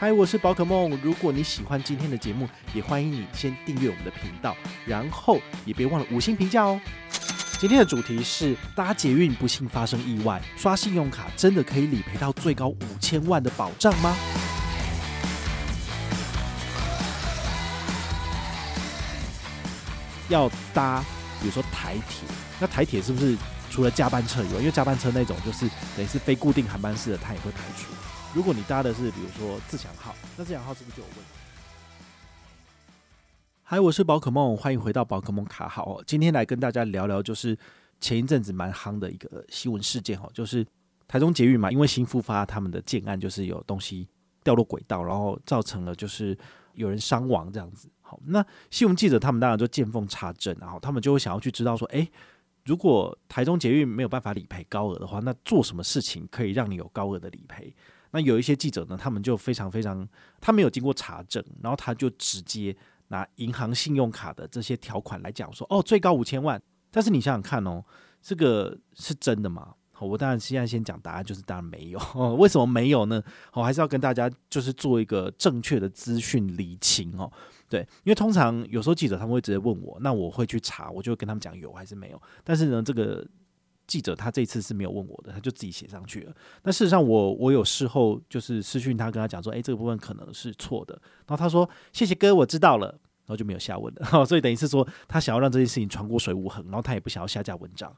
嗨，我是宝可梦。如果你喜欢今天的节目，也欢迎你先订阅我们的频道，然后也别忘了五星评价哦。今天的主题是搭捷运不幸发生意外，刷信用卡真的可以理赔到最高五千万的保障吗？要搭，比如说台铁，那台铁是不是除了加班车以外，因为加班车那种就是等于是非固定航班式的，它也会排除。如果你搭的是比如说自强号，那自强号是不是就有问题？嗨，我是宝可梦，欢迎回到宝可梦卡好。今天来跟大家聊聊，就是前一阵子蛮夯的一个新闻事件哈，就是台中捷运嘛，因为新复发他们的建案，就是有东西掉落轨道，然后造成了就是有人伤亡这样子。好，那新闻记者他们当然就见缝插针，然后他们就会想要去知道说，诶，如果台中捷运没有办法理赔高额的话，那做什么事情可以让你有高额的理赔？那有一些记者呢，他们就非常非常，他没有经过查证，然后他就直接拿银行信用卡的这些条款来讲说，哦，最高五千万。但是你想想看哦，这个是真的吗？好，我当然现在先讲答案，就是当然没有。为什么没有呢？我还是要跟大家就是做一个正确的资讯厘清哦。对，因为通常有时候记者他们会直接问我，那我会去查，我就会跟他们讲有还是没有。但是呢，这个。记者他这次是没有问我的，他就自己写上去了。那事实上我，我我有事后就是私讯他，跟他讲说，诶，这个部分可能是错的。然后他说，谢谢哥，我知道了。然后就没有下文了。所以等于是说，他想要让这件事情传过水无痕，然后他也不想要下架文章。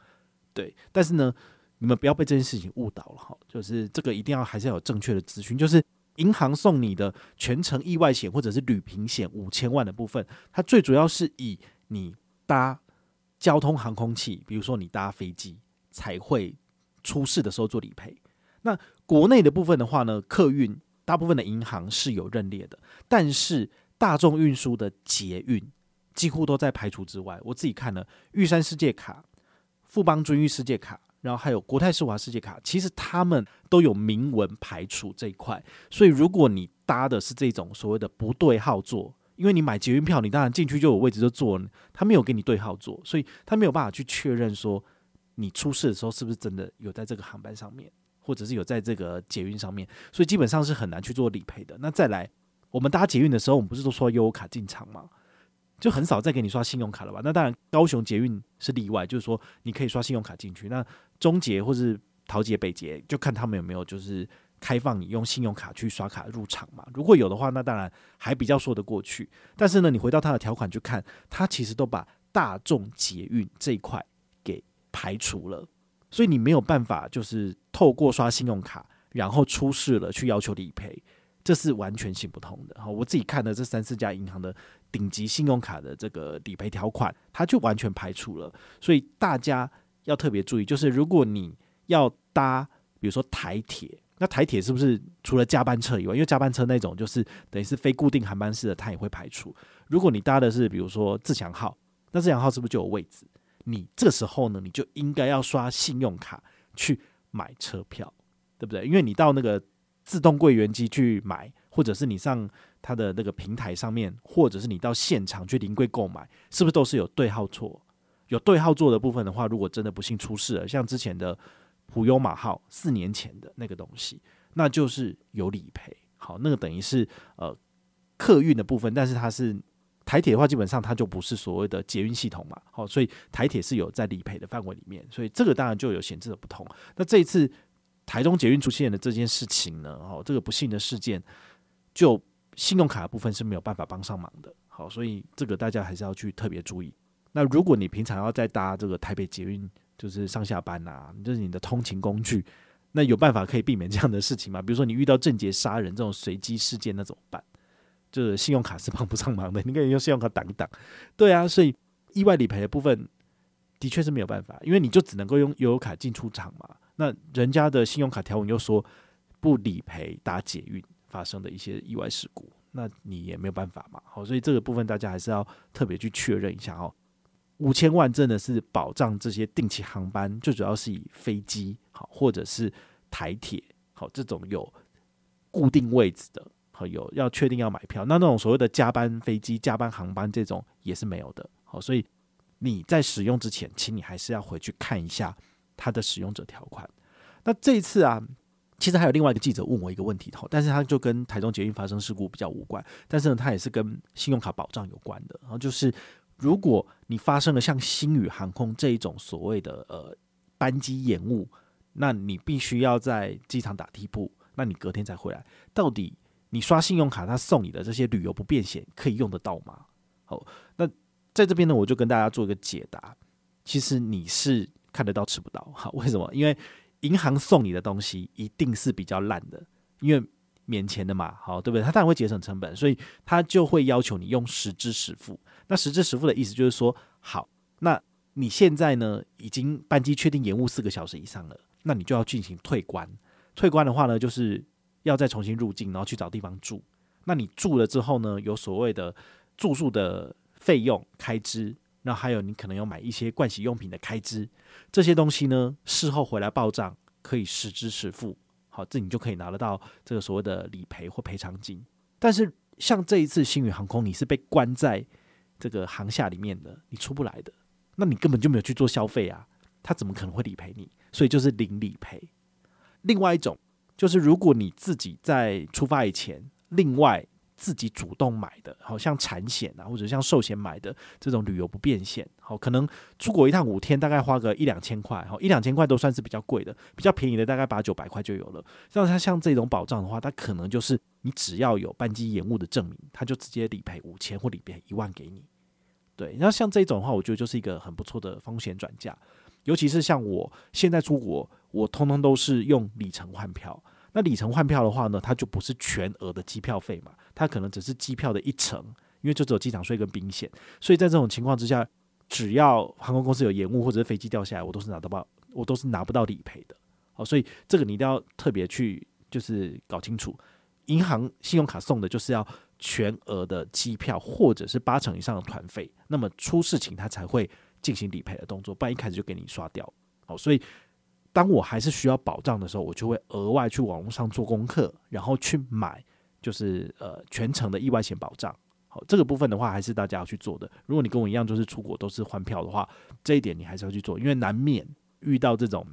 对，但是呢，你们不要被这件事情误导了哈。就是这个一定要还是要有正确的资讯。就是银行送你的全程意外险或者是旅平险五千万的部分，它最主要是以你搭交通航空器，比如说你搭飞机。才会出事的时候做理赔。那国内的部分的话呢，客运大部分的银行是有认列的，但是大众运输的捷运几乎都在排除之外。我自己看了玉山世界卡、富邦尊誉世界卡，然后还有国泰世华世界卡，其实他们都有明文排除这一块。所以如果你搭的是这种所谓的不对号座，因为你买捷运票，你当然进去就有位置就坐，他没有给你对号座，所以他没有办法去确认说。你出事的时候是不是真的有在这个航班上面，或者是有在这个捷运上面？所以基本上是很难去做理赔的。那再来，我们搭捷运的时候，我们不是都说悠游卡进场吗？就很少再给你刷信用卡了吧？那当然，高雄捷运是例外，就是说你可以刷信用卡进去。那中捷或是桃捷、北捷，就看他们有没有就是开放你用信用卡去刷卡入场嘛。如果有的话，那当然还比较说得过去。但是呢，你回到它的条款去看，它其实都把大众捷运这一块给。排除了，所以你没有办法，就是透过刷信用卡，然后出事了去要求理赔，这是完全行不通的。好，我自己看的这三四家银行的顶级信用卡的这个理赔条款，它就完全排除了。所以大家要特别注意，就是如果你要搭，比如说台铁，那台铁是不是除了加班车以外，因为加班车那种就是等于是非固定航班式的，它也会排除。如果你搭的是比如说自强号，那自强号是不是就有位置？你这时候呢，你就应该要刷信用卡去买车票，对不对？因为你到那个自动柜员机去买，或者是你上它的那个平台上面，或者是你到现场去临柜购买，是不是都是有对号错？有对号做的部分的话，如果真的不幸出事了，像之前的普悠玛号四年前的那个东西，那就是有理赔。好，那个等于是呃客运的部分，但是它是。台铁的话，基本上它就不是所谓的捷运系统嘛，好，所以台铁是有在理赔的范围里面，所以这个当然就有显著的不同。那这一次台中捷运出现的这件事情呢，哦，这个不幸的事件，就信用卡部分是没有办法帮上忙的，好，所以这个大家还是要去特别注意。那如果你平常要再搭这个台北捷运，就是上下班啊，就是你的通勤工具，那有办法可以避免这样的事情吗？比如说你遇到郑捷杀人这种随机事件，那怎么办？就是信用卡是帮不上忙的，你可以用信用卡挡一挡。对啊，所以意外理赔的部分的确是没有办法，因为你就只能够用悠游卡进出场嘛。那人家的信用卡条文又说不理赔搭捷运，发生的一些意外事故，那你也没有办法嘛。好，所以这个部分大家还是要特别去确认一下哦。五千万真的是保障这些定期航班，最主要是以飞机好，或者是台铁好这种有固定位置的，好有要确定要买票，那那种所谓的加班飞机、加班航班这种也是没有的。好，所以你在使用之前，请你还是要回去看一下它的使用者条款。那这一次啊，其实还有另外一个记者问我一个问题，但是他就跟台中捷运发生事故比较无关，但是呢，他也是跟信用卡保障有关的。然后就是，如果你发生了像星宇航空这一种所谓的呃班机延误，那你必须要在机场打地铺，那你隔天才回来，到底你刷信用卡他送你的这些旅游不便险可以用得到吗？好，那在这边呢，我就跟大家做一个解答。其实你是看得到吃不到，好，为什么？因为银行送你的东西一定是比较烂的，因为免钱的嘛，好，对不对？他当然会节省成本，所以他就会要求你用实支实付。那实支实付的意思就是说，好，那你现在呢，已经班机确定延误四个小时以上了，那你就要进行退关。退关的话呢，就是要再重新入境，然后去找地方住。那你住了之后呢，有所谓的住宿的费用开支。那还有，你可能要买一些盥洗用品的开支，这些东西呢，事后回来报账可以实支实付，好，这你就可以拿得到这个所谓的理赔或赔偿金。但是像这一次星宇航空，你是被关在这个航厦里面的，你出不来的，那你根本就没有去做消费啊，他怎么可能会理赔你？所以就是零理赔。另外一种就是，如果你自己在出发以前，另外。自己主动买的，好像产险啊，或者像寿险买的这种旅游不便险，好，可能出国一趟五天，大概花个一两千块，好，一两千块都算是比较贵的，比较便宜的大概八九百块就有了。像它像这种保障的话，它可能就是你只要有班机延误的证明，它就直接理赔五千或理赔一万给你。对，那像这种的话，我觉得就是一个很不错的风险转嫁，尤其是像我现在出国，我通通都是用里程换票。那里程换票的话呢，它就不是全额的机票费嘛，它可能只是机票的一成，因为就只有机场税跟宾险，所以在这种情况之下，只要航空公司有延误或者是飞机掉下来，我都是拿得到，我都是拿不到理赔的。好，所以这个你一定要特别去就是搞清楚，银行信用卡送的就是要全额的机票或者是八成以上的团费，那么出事情它才会进行理赔的动作，不然一开始就给你刷掉。好，所以。当我还是需要保障的时候，我就会额外去网络上做功课，然后去买，就是呃全程的意外险保障。好，这个部分的话还是大家要去做的。如果你跟我一样，就是出国都是换票的话，这一点你还是要去做，因为难免遇到这种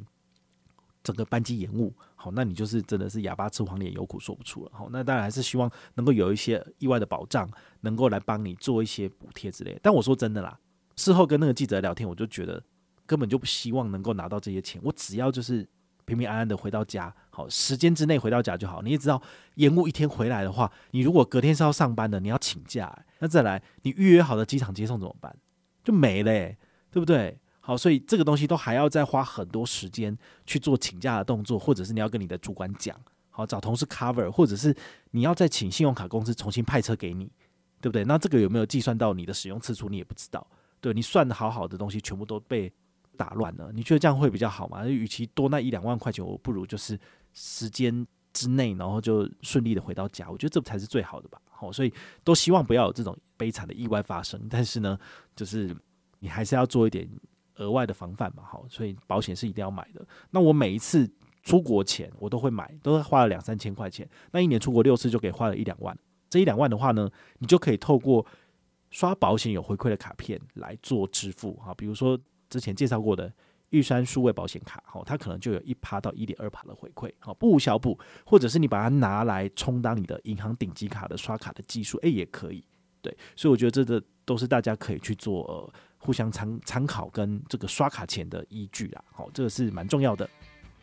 整个班机延误。好，那你就是真的是哑巴吃黄连，有苦说不出了。好，那当然还是希望能够有一些意外的保障，能够来帮你做一些补贴之类。但我说真的啦，事后跟那个记者聊天，我就觉得。根本就不希望能够拿到这些钱，我只要就是平平安安的回到家，好，时间之内回到家就好。你也知道，延误一天回来的话，你如果隔天是要上班的，你要请假，那再来你预约好的机场接送怎么办？就没了，对不对？好，所以这个东西都还要再花很多时间去做请假的动作，或者是你要跟你的主管讲，好，找同事 cover，或者是你要再请信用卡公司重新派车给你，对不对？那这个有没有计算到你的使用次数，你也不知道。对，你算的好好的东西，全部都被。打乱了，你觉得这样会比较好吗？与其多那一两万块钱，我不如就是时间之内，然后就顺利的回到家。我觉得这才是最好的吧。好，所以都希望不要有这种悲惨的意外发生。但是呢，就是你还是要做一点额外的防范嘛。好，所以保险是一定要买的。那我每一次出国前，我都会买，都花了两三千块钱。那一年出国六次，就给花了一两万。这一两万的话呢，你就可以透过刷保险有回馈的卡片来做支付。哈，比如说。之前介绍过的玉山数位保险卡，好，它可能就有一趴到一点二趴的回馈，好，不无小补，或者是你把它拿来充当你的银行顶级卡的刷卡的技术，诶，也可以，对，所以我觉得这个都是大家可以去做互相参参考跟这个刷卡前的依据啦，好，这个是蛮重要的。